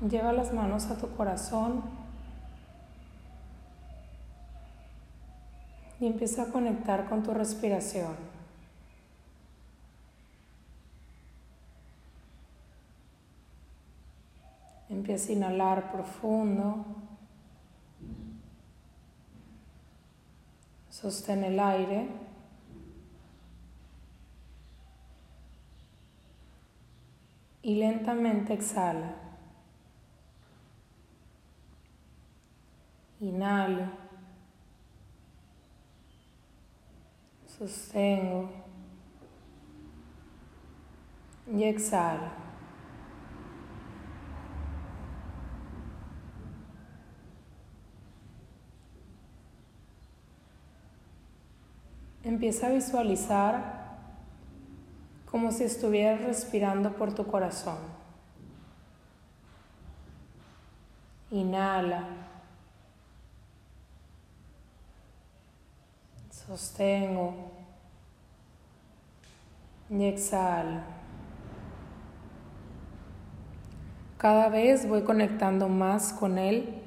Lleva las manos a tu corazón y empieza a conectar con tu respiración. Empieza a inhalar profundo. Sostén el aire. Y lentamente exhala. Inhalo. Sostengo. Y exhalo. Empieza a visualizar como si estuvieras respirando por tu corazón. Inhala. Sostengo. Y exhala. Cada vez voy conectando más con Él.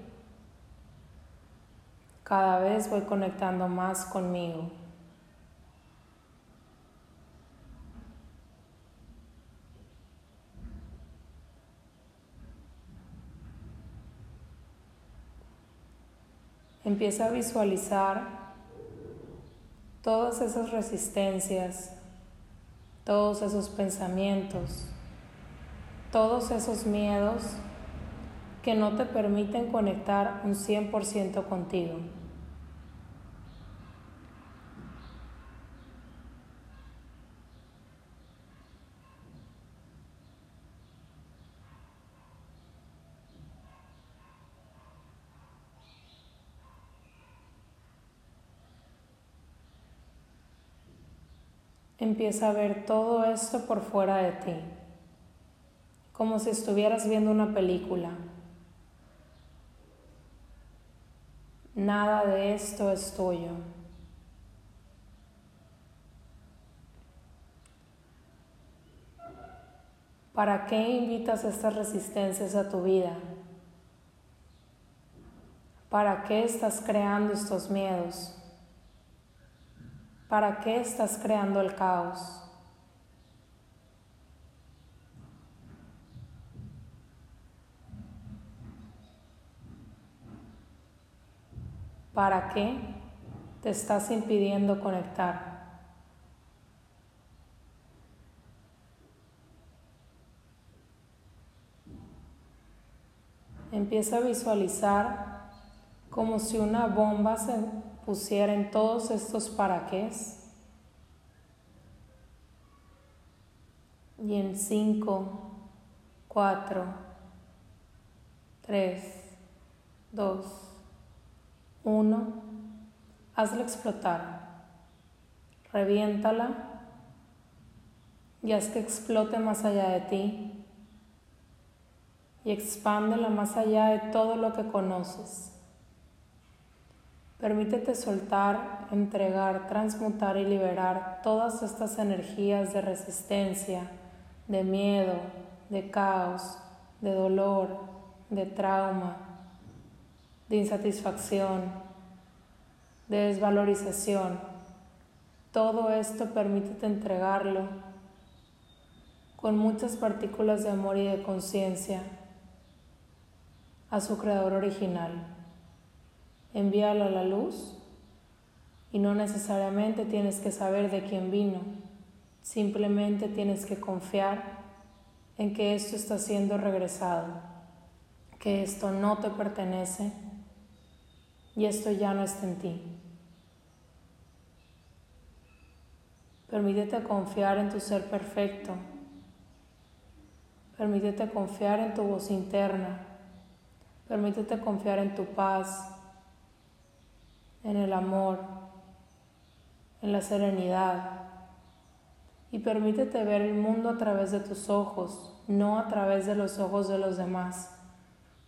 Cada vez voy conectando más conmigo. Empieza a visualizar todas esas resistencias, todos esos pensamientos, todos esos miedos que no te permiten conectar un 100% contigo. Empieza a ver todo esto por fuera de ti, como si estuvieras viendo una película. Nada de esto es tuyo. ¿Para qué invitas estas resistencias a tu vida? ¿Para qué estás creando estos miedos? ¿Para qué estás creando el caos? ¿Para qué te estás impidiendo conectar? Empieza a visualizar como si una bomba se pusiera en todos estos para qué y en 5, 4, 3, 2, 1, hazla explotar, reviéntala. Y haz que explote más allá de ti. Y expándela más allá de todo lo que conoces. Permítete soltar, entregar, transmutar y liberar todas estas energías de resistencia, de miedo, de caos, de dolor, de trauma, de insatisfacción, de desvalorización. Todo esto permítete entregarlo con muchas partículas de amor y de conciencia a su creador original envíalo a la luz y no necesariamente tienes que saber de quién vino, simplemente tienes que confiar en que esto está siendo regresado, que esto no te pertenece y esto ya no está en ti. Permítete confiar en tu ser perfecto. Permítete confiar en tu voz interna. Permítete confiar en tu paz, en el amor, en la serenidad. Y permítete ver el mundo a través de tus ojos, no a través de los ojos de los demás,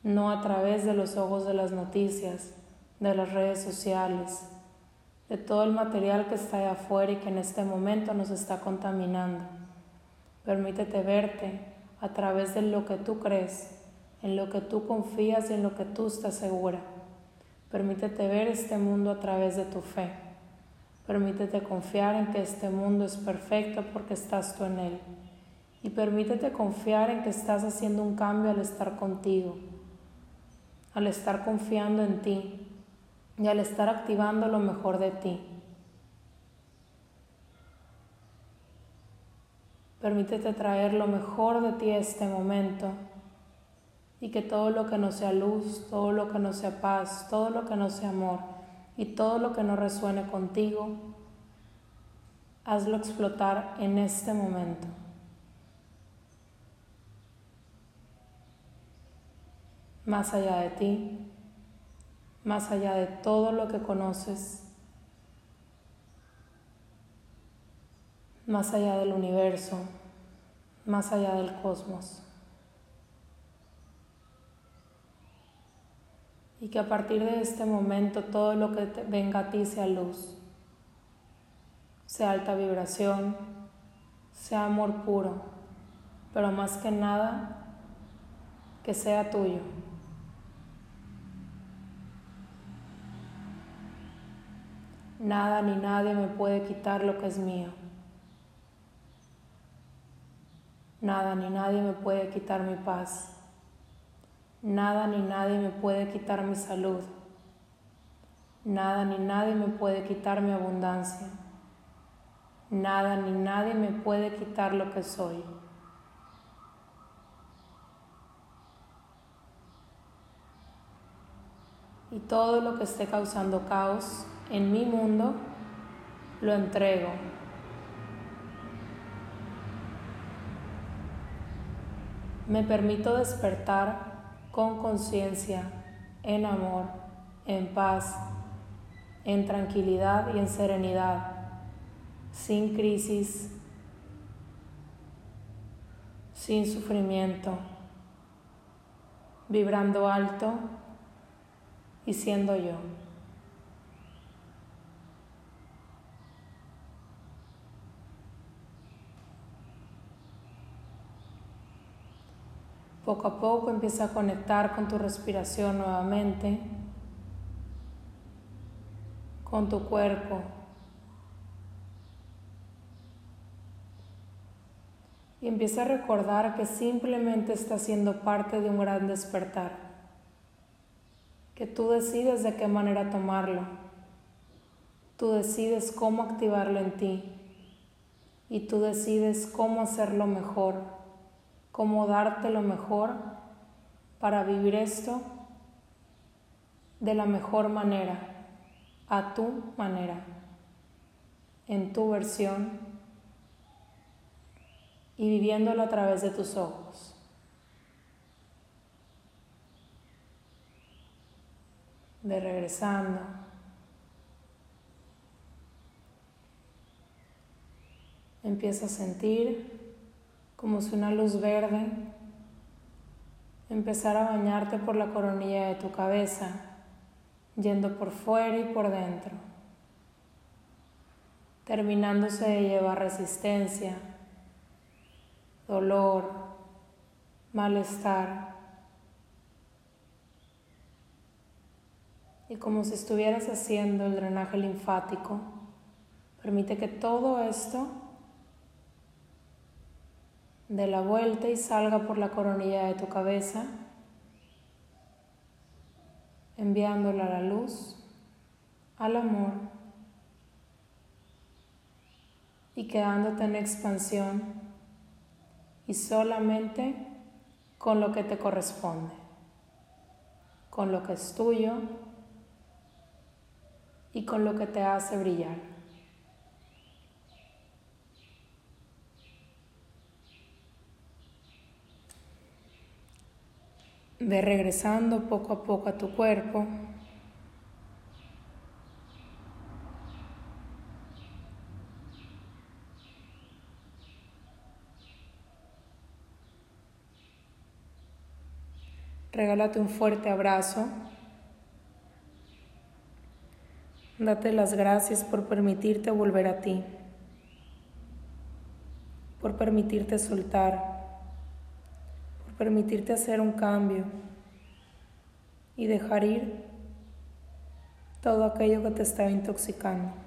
no a través de los ojos de las noticias, de las redes sociales, de todo el material que está allá afuera y que en este momento nos está contaminando. Permítete verte a través de lo que tú crees, en lo que tú confías y en lo que tú estás segura. Permítete ver este mundo a través de tu fe. Permítete confiar en que este mundo es perfecto porque estás tú en él. Y permítete confiar en que estás haciendo un cambio al estar contigo, al estar confiando en ti y al estar activando lo mejor de ti. Permítete traer lo mejor de ti a este momento y que todo lo que no sea luz, todo lo que no sea paz, todo lo que no sea amor y todo lo que no resuene contigo, hazlo explotar en este momento. Más allá de ti, más allá de todo lo que conoces, más allá del universo, más allá del cosmos. Y que a partir de este momento todo lo que venga a ti sea luz, sea alta vibración, sea amor puro, pero más que nada que sea tuyo. Nada ni nadie me puede quitar lo que es mío. Nada ni nadie me puede quitar mi paz. Nada ni nadie me puede quitar mi salud. Nada ni nadie me puede quitar mi abundancia. Nada ni nadie me puede quitar lo que soy. Y todo lo que esté causando caos en mi mundo, lo entrego. Me permito despertar con conciencia, en amor, en paz, en tranquilidad y en serenidad, sin crisis, sin sufrimiento, vibrando alto y siendo yo. Poco a poco empieza a conectar con tu respiración nuevamente, con tu cuerpo. Y empieza a recordar que simplemente estás siendo parte de un gran despertar, que tú decides de qué manera tomarlo, tú decides cómo activarlo en ti y tú decides cómo hacerlo mejor cómo darte lo mejor para vivir esto de la mejor manera, a tu manera, en tu versión y viviéndolo a través de tus ojos. De regresando. Empieza a sentir como si una luz verde empezara a bañarte por la coronilla de tu cabeza, yendo por fuera y por dentro, terminándose de llevar resistencia, dolor, malestar. Y como si estuvieras haciendo el drenaje linfático, permite que todo esto de la vuelta y salga por la coronilla de tu cabeza, enviándola a la luz, al amor y quedándote en expansión y solamente con lo que te corresponde, con lo que es tuyo y con lo que te hace brillar. Ve regresando poco a poco a tu cuerpo. Regálate un fuerte abrazo. Date las gracias por permitirte volver a ti, por permitirte soltar permitirte hacer un cambio y dejar ir todo aquello que te estaba intoxicando.